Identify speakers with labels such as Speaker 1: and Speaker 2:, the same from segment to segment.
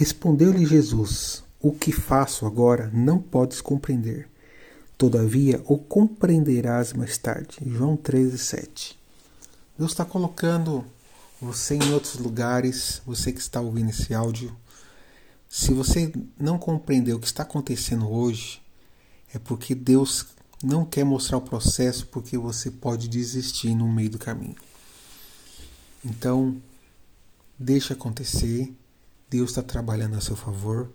Speaker 1: Respondeu-lhe Jesus: O que faço agora não podes compreender. Todavia o compreenderás mais tarde. João 13, 7. Deus está colocando você em outros lugares, você que está ouvindo esse áudio. Se você não compreender o que está acontecendo hoje, é porque Deus não quer mostrar o processo porque você pode desistir no meio do caminho. Então, deixa acontecer. Deus está trabalhando a seu favor.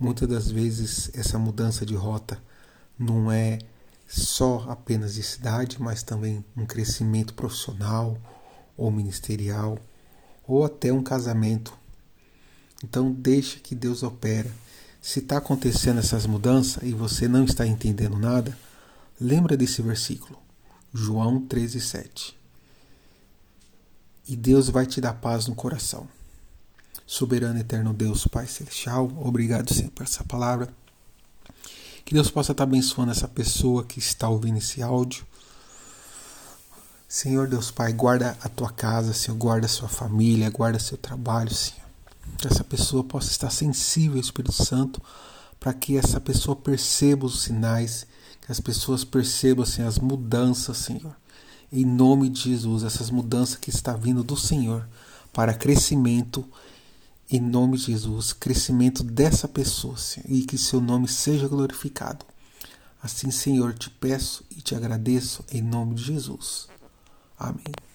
Speaker 1: Muitas das vezes essa mudança de rota não é só apenas de cidade, mas também um crescimento profissional ou ministerial ou até um casamento. Então deixe que Deus opera. Se está acontecendo essas mudanças e você não está entendendo nada, lembra desse versículo, João 13:7. E Deus vai te dar paz no coração. Soberano eterno Deus, Pai celestial, obrigado Senhor por essa palavra. Que Deus possa estar abençoando essa pessoa que está ouvindo esse áudio. Senhor Deus Pai, guarda a tua casa, Senhor, guarda a sua família, guarda seu trabalho, Senhor. Que essa pessoa possa estar sensível ao Espírito Santo, para que essa pessoa perceba os sinais, que as pessoas percebam assim, as mudanças, Senhor. Em nome de Jesus, essas mudanças que está vindo do Senhor para crescimento em nome de Jesus, crescimento dessa pessoa Senhor, e que seu nome seja glorificado. Assim, Senhor, te peço e te agradeço em nome de Jesus. Amém.